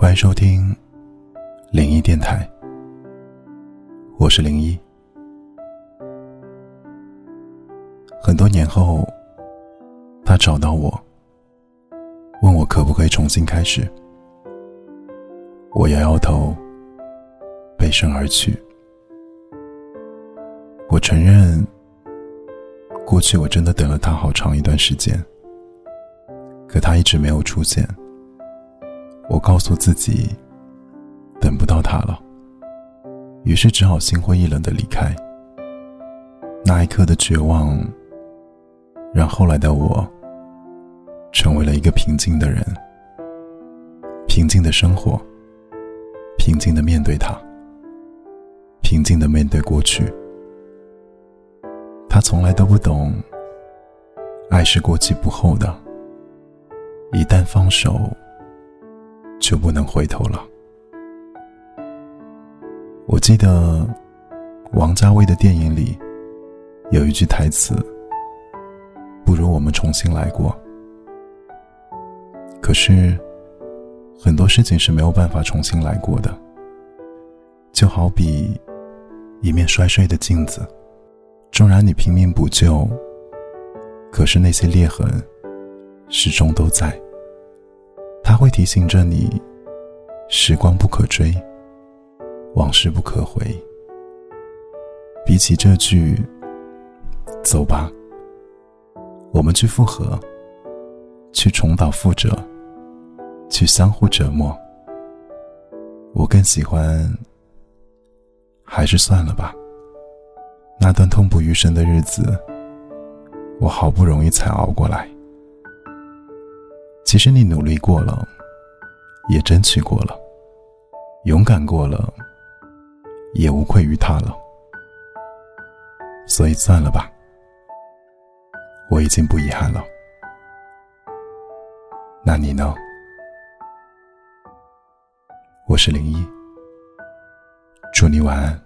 欢迎收听零一电台，我是零一。很多年后，他找到我，问我可不可以重新开始。我摇摇头，背身而去。我承认，过去我真的等了他好长一段时间，可他一直没有出现。我告诉自己，等不到他了，于是只好心灰意冷的离开。那一刻的绝望，让后来的我成为了一个平静的人，平静的生活，平静的面对他，平静的面对过去。他从来都不懂，爱是过期不候的，一旦放手。就不能回头了。我记得王家卫的电影里有一句台词：“不如我们重新来过。”可是很多事情是没有办法重新来过的，就好比一面摔碎的镜子，纵然你拼命补救，可是那些裂痕始终都在。他会提醒着你，时光不可追，往事不可回。比起这句“走吧，我们去复合，去重蹈覆辙，去相互折磨”，我更喜欢还是算了吧。那段痛不欲生的日子，我好不容易才熬过来。其实，你努力过了，也争取过了，勇敢过了，也无愧于他了。所以，算了吧，我已经不遗憾了。那你呢？我是零一，祝你晚安。